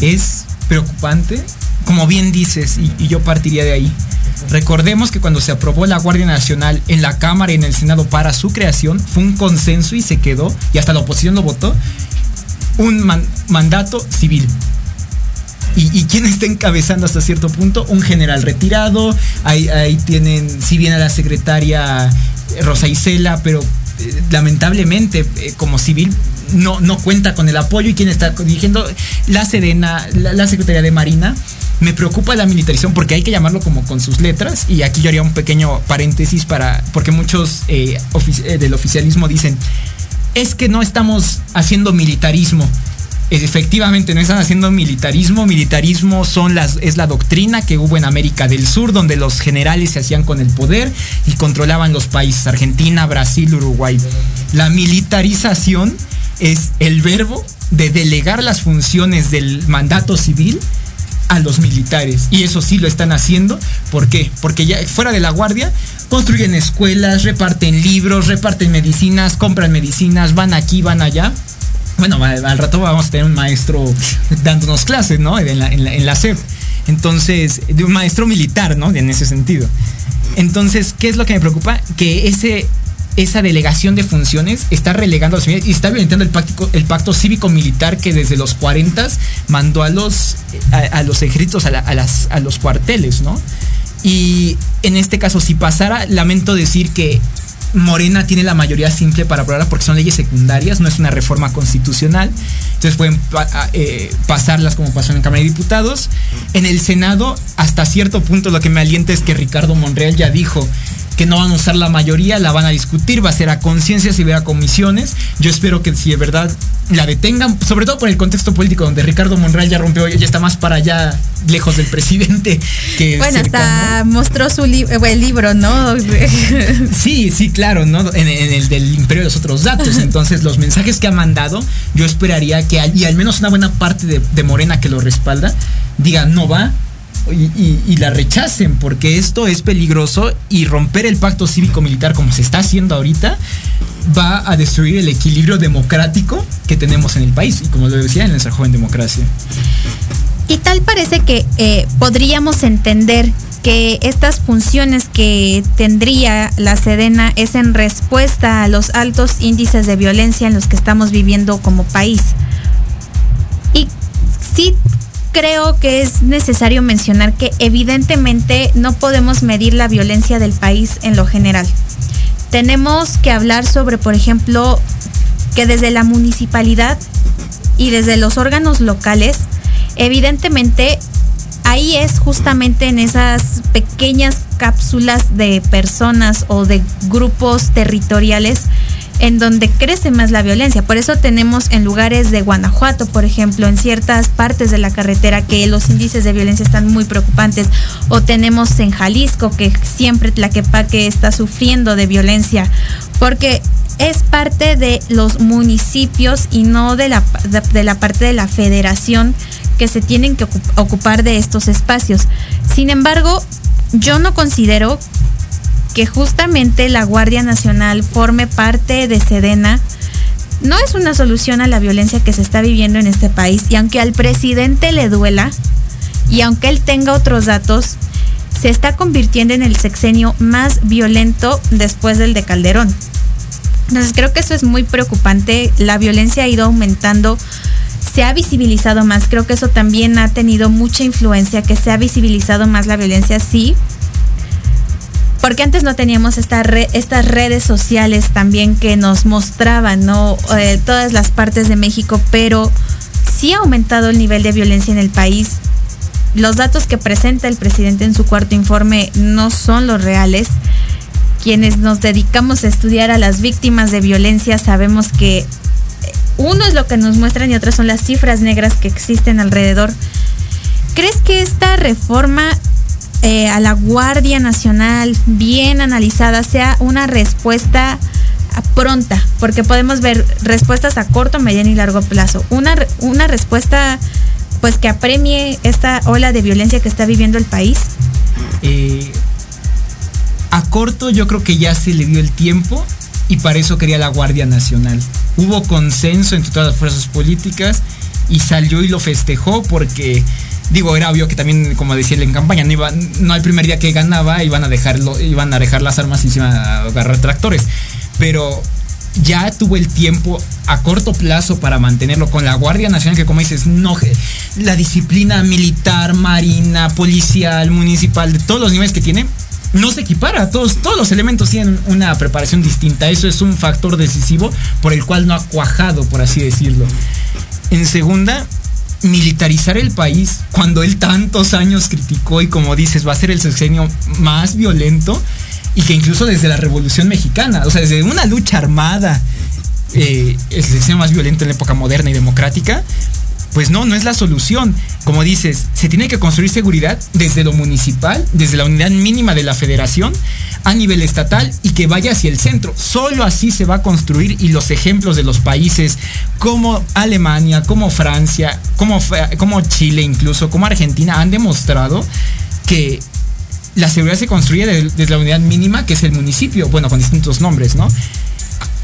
es preocupante, como bien dices, y, y yo partiría de ahí. Recordemos que cuando se aprobó la Guardia Nacional en la Cámara y en el Senado para su creación, fue un consenso y se quedó, y hasta la oposición lo votó, un man- mandato civil. ¿Y, quién está encabezando hasta cierto punto? Un general retirado, ahí, ahí tienen, si bien a la secretaria Rosa Isela, pero eh, lamentablemente eh, como civil no, no cuenta con el apoyo y quien está dirigiendo la Sedena, la, la Secretaría de Marina. Me preocupa la militarización porque hay que llamarlo como con sus letras y aquí yo haría un pequeño paréntesis para porque muchos eh, eh, del oficialismo dicen es que no estamos haciendo militarismo. Efectivamente, no están haciendo militarismo. Militarismo son las, es la doctrina que hubo en América del Sur, donde los generales se hacían con el poder y controlaban los países, Argentina, Brasil, Uruguay. La militarización es el verbo de delegar las funciones del mandato civil a los militares. Y eso sí lo están haciendo. ¿Por qué? Porque ya fuera de la guardia construyen escuelas, reparten libros, reparten medicinas, compran medicinas, van aquí, van allá. Bueno, al, al rato vamos a tener un maestro dándonos clases, ¿no? En la, en la, en. Entonces, de un maestro militar, ¿no? En ese sentido. Entonces, ¿qué es lo que me preocupa? Que ese, esa delegación de funciones está relegando a los y está violentando el pacto, el pacto cívico-militar que desde los 40 mandó a los, a, los ejércitos, a, la- las, a los cuarteles, ¿no? Y en este caso, si pasara, lamento decir que Morena tiene la mayoría simple para aprobarla porque son leyes secundarias, no es una reforma constitucional. Entonces pueden eh, pasarlas como pasó en Cámara de Diputados. En el Senado, hasta cierto punto, lo que me alienta es que Ricardo Monreal ya dijo, que no van a usar la mayoría, la van a discutir, va a ser a conciencia si a comisiones. Yo espero que si de verdad la detengan, sobre todo por el contexto político donde Ricardo Monreal ya rompió, ya está más para allá, lejos del presidente que Bueno, hasta mostró su eh, el libro, ¿no? sí, sí, claro, ¿no? En, el del imperio de los otros datos. Entonces, los mensajes que ha mandado, yo esperaría que, y al menos una buena parte de, de Morena que lo respalda, diga, no va, y, la rechacen, porque esto es peligroso y romper el pacto cívico-militar como se está haciendo ahorita va a destruir el equilibrio democrático que tenemos en el país y como lo decía en nuestra joven democracia. Y tal parece que eh, podríamos entender que estas funciones que tendría la Sedena es en respuesta a los altos índices de violencia en los que estamos viviendo como país. Y sí creo que es necesario mencionar que evidentemente no podemos medir la violencia del país en lo general. Tenemos que hablar sobre, por ejemplo, que desde la municipalidad y desde los órganos locales, evidentemente ahí es justamente en esas pequeñas cápsulas de personas o de grupos territoriales en donde crece más la violencia. Por eso tenemos en lugares de Guanajuato, por ejemplo, en ciertas partes de la carretera que los índices de violencia están muy preocupantes. O tenemos en Jalisco que siempre Tlaquepaque está sufriendo de violencia. Porque es parte de los municipios y no de la, de la parte de la federación que se tienen que ocupar de estos espacios. Sin embargo, yo no considero que justamente la Guardia Nacional forme parte de Sedena no es una solución a la violencia que se está viviendo en este país y aunque al presidente le duela y aunque él tenga otros datos, se está convirtiendo en el sexenio más violento después del de Calderón. Entonces creo que eso es muy preocupante, la violencia ha ido aumentando, se ha visibilizado más, creo que eso también ha tenido mucha influencia, que se ha visibilizado más la violencia, sí, porque antes no teníamos estas redes sociales también que nos mostraban, ¿no? Eh, todas las partes de México, pero sí ha aumentado el nivel de violencia en el país. Los datos que presenta el presidente en su cuarto informe no son los reales. Quienes nos dedicamos a estudiar a las víctimas de violencia sabemos que eh, uno es lo que nos muestran y otras son las cifras negras que existen alrededor. ¿Crees que esta reforma eh, a la Guardia Nacional bien analizada sea una respuesta pronta, porque podemos ver respuestas a corto, mediano y largo plazo. Una, una respuesta pues que apremie esta ola de violencia que está viviendo el país. Eh, a corto yo creo que ya se le dio el tiempo y para eso quería la Guardia Nacional. Hubo consenso entre todas las fuerzas políticas y salió y lo festejó porque digo, era obvio que también, como decía en campaña, no, iba, no primer día que ganaba iban a dejarlo, iban a dejar las armas iban a agarrar tractores. Pero ya tuvo el tiempo a corto plazo para mantenerlo con la Guardia Nacional, que como dices, no, la disciplina militar, marina, policial, municipal, de todos los niveles que tiene, no se equipara. Todos, todos los elementos tienen una preparación distinta. Eso es un factor decisivo por el cual no ha cuajado, por así decirlo. En segunda, militarizar el país cuando él tantos años criticó y como dices va a ser el sexenio más violento y que incluso desde la Revolución Mexicana, o sea, desde una lucha armada, eh, el sexenio más violento en la época moderna y democrática, pues no, no es la solución. Como dices, se tiene que construir seguridad desde lo municipal, desde la unidad mínima de la federación, a nivel estatal y que vaya hacia el centro. Solo así se va a construir y los ejemplos de los países como Alemania, como Francia, como, como Chile incluso, como Argentina han demostrado que la seguridad se construye desde la unidad mínima, que es el municipio, bueno, con distintos nombres, ¿no?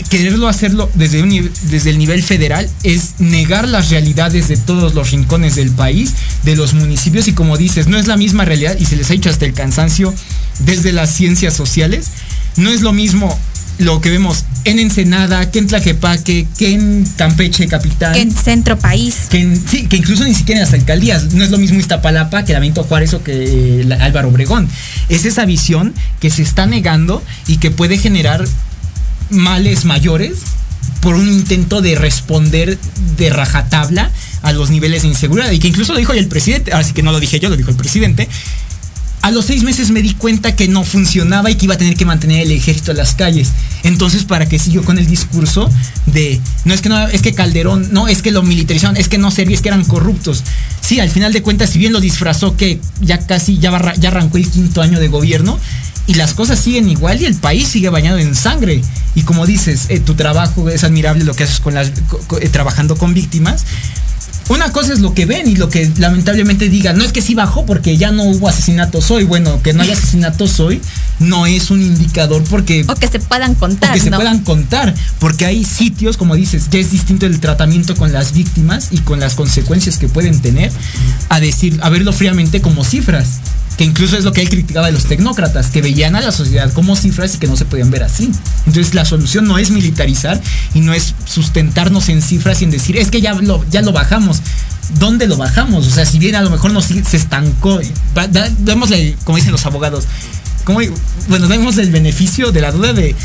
Quererlo hacerlo desde, un, desde el nivel federal es negar las realidades de todos los rincones del país, de los municipios y como dices, no es la misma realidad y se les ha hecho hasta el cansancio desde las ciencias sociales. No es lo mismo lo que vemos en Ensenada, que en Tlaquepaque, que en Campeche capital. Que en Centro País. Que, sí, que incluso ni siquiera en las alcaldías. No es lo mismo Iztapalapa que Lamento Juárez o que eh, Álvaro Obregón. Es esa visión que se está negando y que puede generar males mayores por un intento de responder de rajatabla a los niveles de inseguridad y que incluso lo dijo el presidente, así que no lo dije yo, lo dijo el presidente, A los seis meses me di cuenta que no funcionaba y que iba a tener que mantener el ejército en las calles. Entonces, ¿para qué siguió con el discurso de no es que no, es que Calderón, no, es que lo militarizaron, es que no servía, es que eran corruptos? Sí, al final de cuentas, si bien lo disfrazó que ya casi ya, ya arrancó el quinto año de gobierno, y las cosas siguen igual y el país sigue bañado en sangre. Y como dices, eh, tu trabajo es admirable lo que haces con las, eh, trabajando con víctimas, una cosa es lo que ven y lo que lamentablemente digan. No es que sí bajó porque ya no hubo asesinatos hoy. Bueno, que no haya asesinatos hoy no es un indicador porque... O que se puedan contar. O que se puedan contar. Porque hay sitios, como dices, que es distinto el tratamiento con las víctimas y con las consecuencias que pueden tener a decir, a verlo fríamente como cifras que incluso es lo que él criticaba de los tecnócratas, que veían a la sociedad como cifras y que no se podían ver así. Entonces la solución no es militarizar y no es sustentarnos en cifras y en decir, es que ya lo, ya lo bajamos. ¿Dónde lo bajamos? O sea, si bien a lo mejor nos, se estancó, démosle, como dicen los abogados, como, bueno, demos el beneficio de la duda de,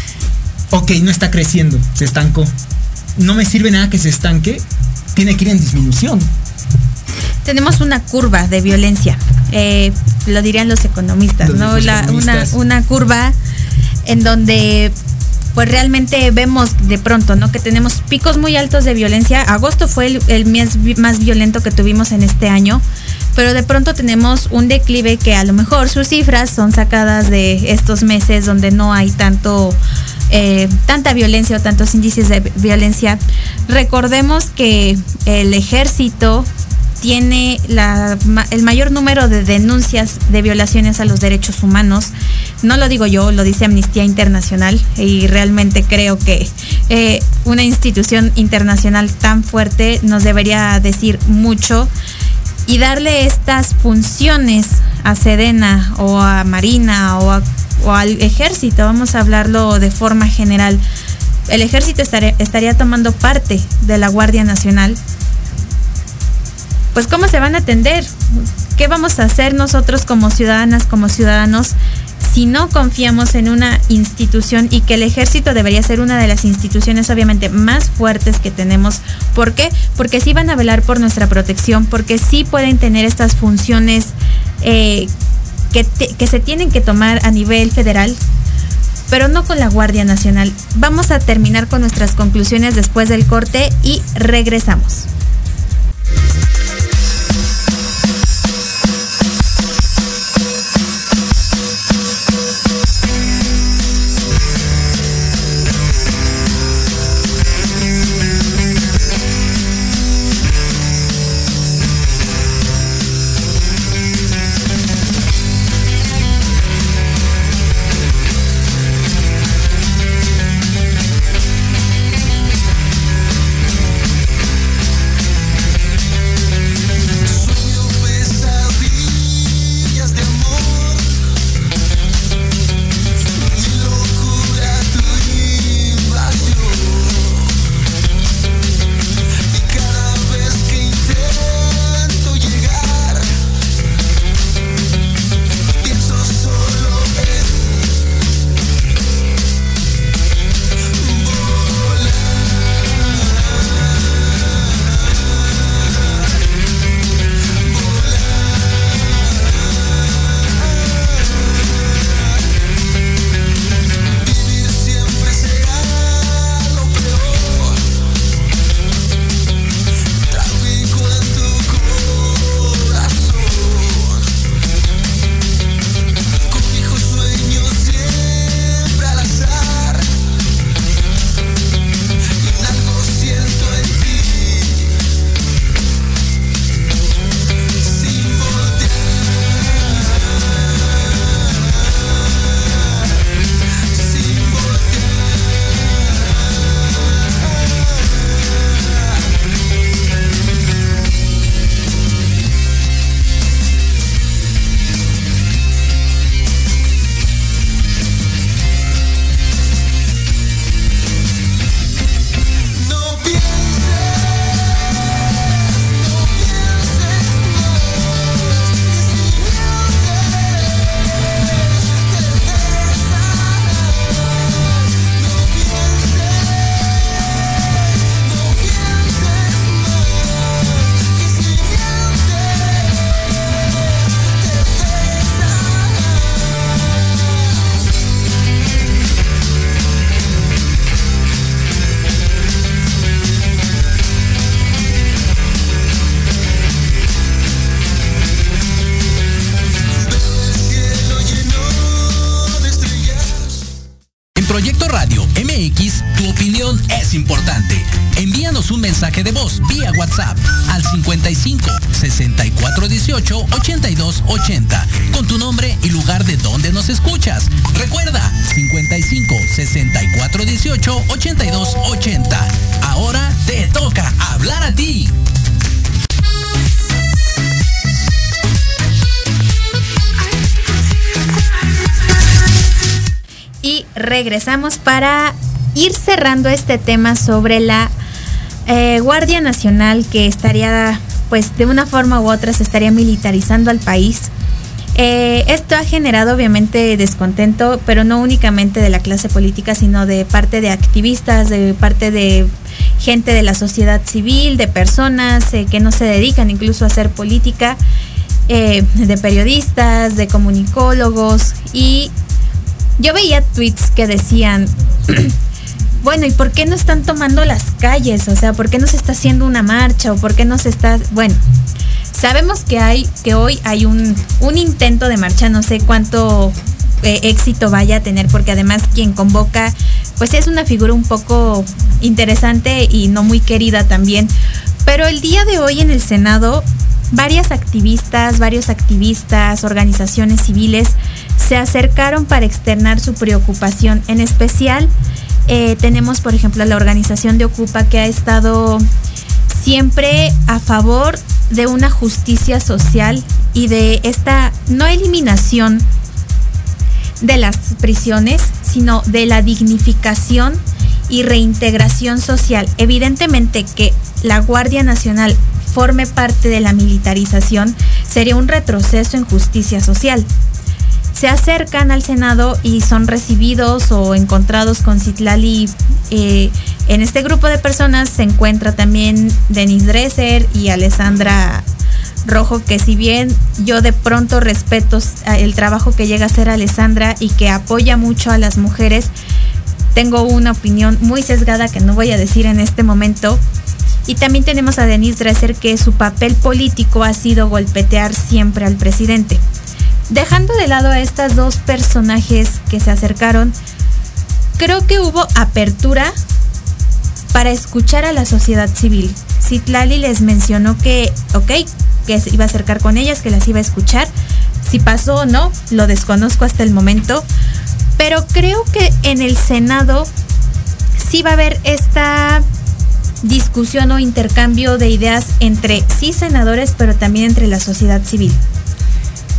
ok, no está creciendo, se estancó. No me sirve nada que se estanque, tiene que ir en disminución tenemos una curva de violencia, eh, lo dirían los economistas, ¿no? una, curva en donde pues realmente vemos de pronto, ¿no? Que tenemos picos muy altos de violencia. Agosto fue el, mes más violento que tuvimos en este año, pero de pronto tenemos un declive que a lo mejor sus cifras son sacadas de estos meses donde no hay tanto eh, tanta violencia o tantos índices de violencia. Recordemos que el ejército tiene el mayor número de denuncias de violaciones a los derechos humanos. No lo digo yo, lo dice Amnistía Internacional y realmente creo que eh, una institución internacional tan fuerte nos debería decir mucho y darle estas funciones a Sedena o a Marina o, al ejército, vamos a hablarlo de forma general. El ejército estaría tomando parte de la Guardia Nacional pues cómo se van a atender, qué vamos a hacer nosotros como ciudadanas, como ciudadanos, si no confiamos en una institución y que el ejército debería ser una de las instituciones obviamente más fuertes que tenemos. ¿Por qué? Porque sí van a velar por nuestra protección, porque sí pueden tener estas funciones eh, que, que se tienen que tomar a nivel federal, pero no con la Guardia Nacional. Vamos a terminar con nuestras conclusiones después del corte y regresamos. Para ir cerrando este tema sobre la eh, Guardia Nacional que estaría, pues de una forma u otra, se estaría militarizando al país. Eh, esto ha generado obviamente descontento, pero no únicamente de la clase política, sino de parte de activistas, de parte de gente de la sociedad civil, de personas eh, que no se dedican incluso a hacer política, de periodistas, de comunicólogos y yo veía tweets que decían, bueno, ¿y por qué no están tomando las calles? O sea, ¿por qué no se está haciendo una marcha? ¿O por qué no se está...? Bueno, sabemos que hay, que hoy hay un, un intento de marcha, no sé cuánto eh, éxito vaya a tener, porque además quien convoca, pues es una figura un poco interesante y no muy querida también. Pero el día de hoy en el Senado, varias activistas, varios activistas, organizaciones civiles se acercaron para externar su preocupación. En especial, eh, tenemos, por ejemplo, la organización de Ocupa que ha estado siempre a favor de una justicia social y de esta no eliminación de las prisiones, sino de la dignificación y reintegración social. Evidentemente que la Guardia Nacional forme parte de la militarización sería un retroceso en justicia social se acercan al Senado y son recibidos o encontrados con Citlali. Eh, en este grupo de personas se encuentra también Denise Dresser y Alessandra Rojo, que si bien yo de pronto respeto el trabajo que llega a hacer Alessandra y que apoya mucho a las mujeres, tengo una opinión muy sesgada que no voy a decir en este momento. Y también tenemos a Denise Dresser que su papel político ha sido golpetear siempre al presidente. Dejando de lado a estas dos personajes que se acercaron, creo que hubo apertura para escuchar a la sociedad civil. Citlali les mencionó que, ok, que se iba a acercar con ellas, que las iba a escuchar. Si pasó o no, lo desconozco hasta el momento. Pero creo que en el Senado sí va a haber esta discusión o intercambio de ideas entre sí senadores, pero también entre la sociedad civil.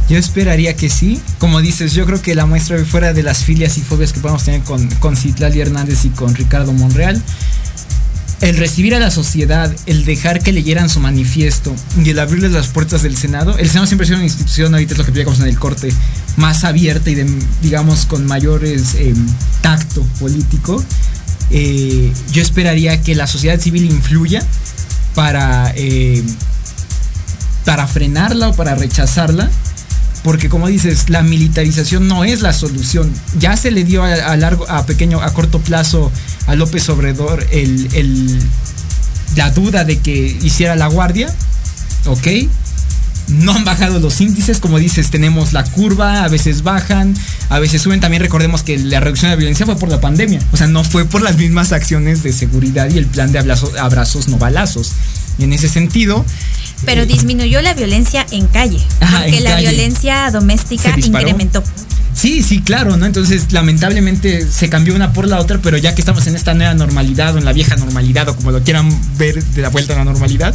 Yo esperaría que sí. Como dices, yo creo que la muestra fuera de las filias y fobias que podemos tener con, con Citlali Hernández y con Ricardo Monreal, el recibir a la sociedad, el dejar que leyeran su manifiesto y el abrirles las puertas del Senado, el Senado siempre ha sido una institución, ahorita es lo que veíamos en el corte, más abierta y digamos con mayores em, tacto político. Eh, yo esperaría que la sociedad civil influya para, em, para frenarla o para rechazarla porque como dices, la militarización no es la solución. Ya se le dio a, largo, a pequeño, a corto plazo a López Obrador el, la duda de que hiciera la guardia, ¿ok? No han bajado los índices, como dices, tenemos la curva, a veces bajan, a veces suben. También recordemos que la reducción de la violencia fue por la pandemia, o sea, no fue por las mismas acciones de seguridad y el plan de abrazos, abrazos no balazos. Y en ese sentido, pero disminuyó la violencia en calle, porque la violencia doméstica incrementó. Sí, sí, claro, ¿no? Entonces, lamentablemente se cambió una por la otra, pero ya que estamos en esta nueva normalidad o en la vieja normalidad o como lo quieran ver de la vuelta a la normalidad,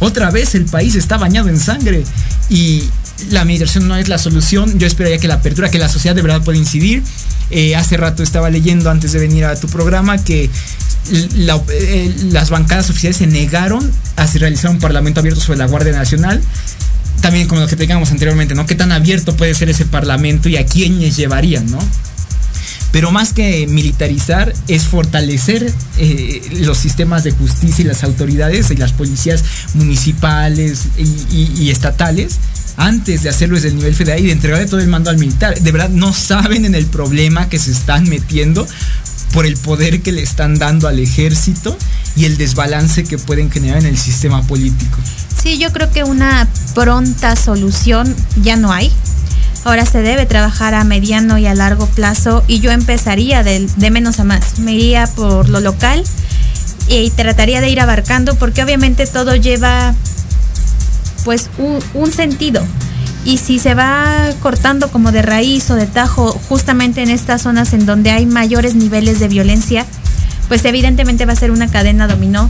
otra vez el país está bañado en sangre y la migración no es la solución. Yo esperaría que la apertura, que la sociedad de verdad pueda incidir. Eh, hace rato estaba leyendo antes de venir a tu programa que eh, las bancadas oficiales se negaron a realizar un parlamento abierto sobre la Guardia Nacional. También como lo que teníamos anteriormente, ¿no? ¿Qué tan abierto puede ser ese parlamento y a quiénes llevarían, ¿no? Pero más que militarizar es fortalecer eh, los sistemas de justicia y las autoridades y las policías municipales y, estatales antes de hacerlo desde el nivel federal y de entregarle todo el mando al militar. De verdad no saben en el problema que se están metiendo por el poder que le están dando al ejército y el desbalance que pueden generar en el sistema político. Sí, yo creo que una pronta solución ya no hay. Ahora se debe trabajar a mediano y a largo plazo y yo empezaría de, de menos a más. Me iría por lo local y trataría de ir abarcando porque obviamente todo lleva pues un, un sentido. Y si se va cortando como de raíz o de tajo justamente en estas zonas en donde hay mayores niveles de violencia, pues evidentemente va a ser una cadena dominó.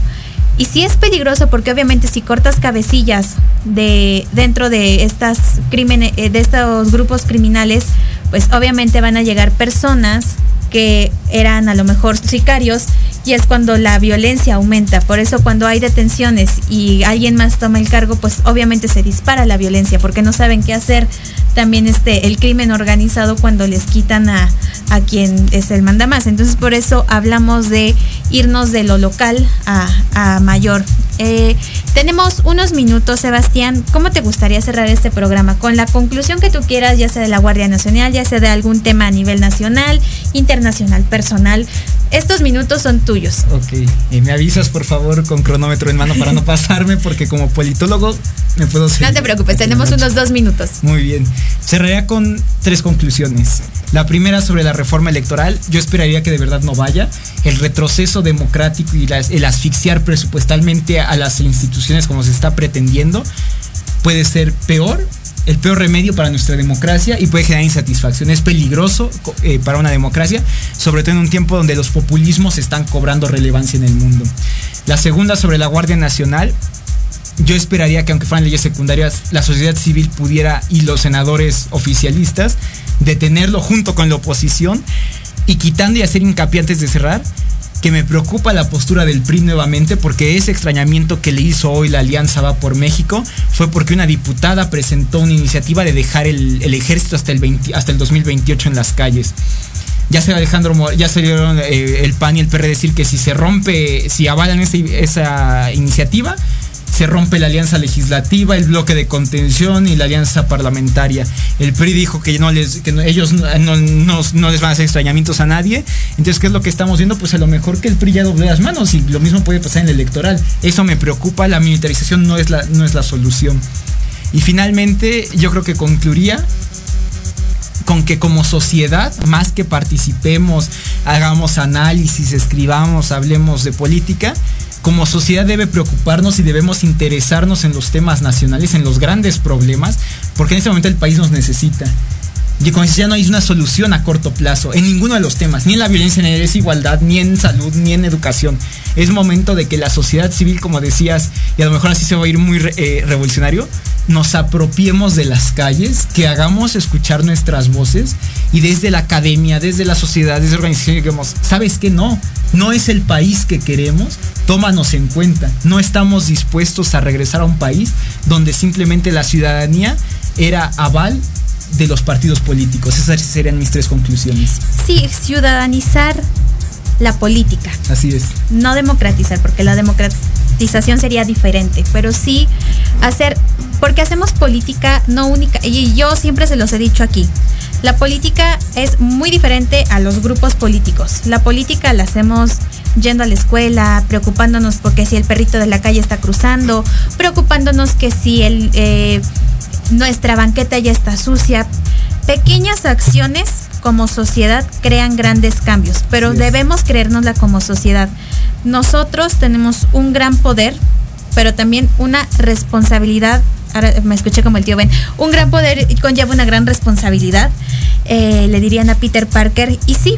Y sí es peligroso porque obviamente si cortas cabecillas de dentro de estas crímenes, eh, de estos grupos criminales, pues obviamente van a llegar personas que eran a lo mejor sicarios y es cuando la violencia aumenta. Por eso cuando hay detenciones y alguien más toma el cargo, pues obviamente se dispara la violencia porque no saben qué hacer. También este, el crimen organizado cuando les quitan a, a quien es el mandamás. Entonces por eso hablamos de irnos de lo local a, a mayor. Eh, tenemos unos minutos, Sebastián. ¿Cómo te gustaría cerrar este programa? Con la conclusión que tú quieras, ya sea de la Guardia Nacional, ya sea de algún tema a nivel nacional, internacional, personal. Estos minutos son tuyos. Ok, eh, me avisas por favor con cronómetro en mano para no pasarme porque como politólogo me puedo... No te preocupes, tenemos unos dos minutos. Muy bien. Cerraría con tres conclusiones. La primera sobre la reforma electoral, yo esperaría que de verdad no vaya. El retroceso democrático y el asfixiar presupuestalmente a las instituciones como se está pretendiendo puede ser peor el peor remedio para nuestra democracia y puede generar insatisfacción. Es peligroso eh, para una democracia, sobre todo en un tiempo donde los populismos están cobrando relevancia en el mundo. La segunda sobre la Guardia Nacional. Yo esperaría que aunque fueran leyes secundarias, la sociedad civil pudiera y los senadores oficialistas detenerlo junto con la oposición y quitando y hacer hincapié antes de cerrar que me preocupa la postura del PRI nuevamente porque ese extrañamiento que le hizo hoy la Alianza Va por México fue porque una diputada presentó una iniciativa de dejar el, ejército hasta el, 20, hasta el 2028 en las calles. Ya se Alejandro ya salieron eh, el PAN y el PRD decir que si se rompe, si avalan esa, esa iniciativa, se rompe la alianza legislativa, el bloque de contención y la alianza parlamentaria. El PRI dijo que, no les, que ellos no, no, les van a hacer extrañamientos a nadie. Entonces, ¿qué es lo que estamos viendo? Pues a lo mejor que el PRI ya doble las manos y lo mismo puede pasar en el electoral. Eso me preocupa, la militarización no es la, no es la solución. Y finalmente, yo creo que concluiría con que como sociedad, más que participemos, hagamos análisis, escribamos, hablemos de política, como sociedad debe preocuparnos y debemos interesarnos en los temas nacionales, en los grandes problemas, porque en este momento el país nos necesita. Y como ya no hay una solución a corto plazo en ninguno de los temas, ni en la violencia, ni en la desigualdad, ni en salud, ni en educación. Es momento de que la sociedad civil, como decías, y a lo mejor así se va a ir muy eh, revolucionario, nos apropiemos de las calles, que hagamos escuchar nuestras voces y desde la academia, desde la sociedad, desde la organización, digamos, ¿sabes qué? No, no es el país que queremos, tómanos en cuenta. No estamos dispuestos a regresar a un país donde simplemente la ciudadanía era aval de los partidos políticos. Esas serían mis tres conclusiones. Sí, ciudadanizar la política. Así es. No democratizar, porque la democratización sería diferente, pero sí hacer, porque hacemos política no única, y yo siempre se los he dicho aquí, la política es muy diferente a los grupos políticos. La política la hacemos yendo a la escuela, preocupándonos porque si el perrito de la calle está cruzando, preocupándonos que si el... Eh, nuestra banqueta ya está sucia. Pequeñas acciones como sociedad crean grandes cambios, pero debemos creérnosla como sociedad. Nosotros tenemos un gran poder, pero también una responsabilidad. Ahora me escuché como el tío Ben. Un gran poder conlleva una gran responsabilidad. Eh, le dirían a Peter Parker. Y sí,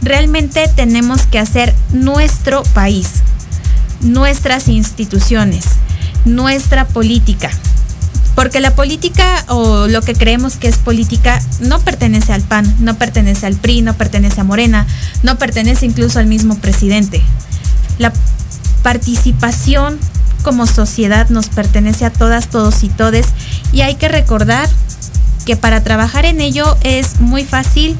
realmente tenemos que hacer nuestro país, nuestras instituciones, nuestra política porque la política o lo que creemos que es política no pertenece al PAN, no pertenece al PRI, no pertenece a Morena, no pertenece incluso al mismo presidente. La participación como sociedad nos pertenece a todas, todos y todes y hay que recordar que para trabajar en ello es muy fácil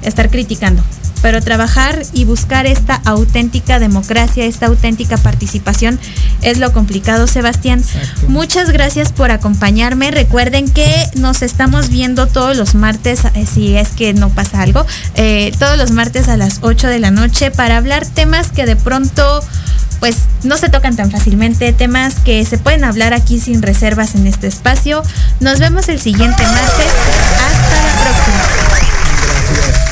estar criticando pero trabajar y buscar esta auténtica democracia, esta auténtica participación es lo complicado, Sebastián. Exacto. Muchas gracias por acompañarme. Recuerden que nos estamos viendo todos los martes, eh, si es que no pasa algo, eh, todos los martes a las 8 de la noche para hablar temas que de pronto pues no se tocan tan fácilmente, temas que se pueden hablar aquí sin reservas en este espacio. Nos vemos el siguiente martes. Hasta la próxima.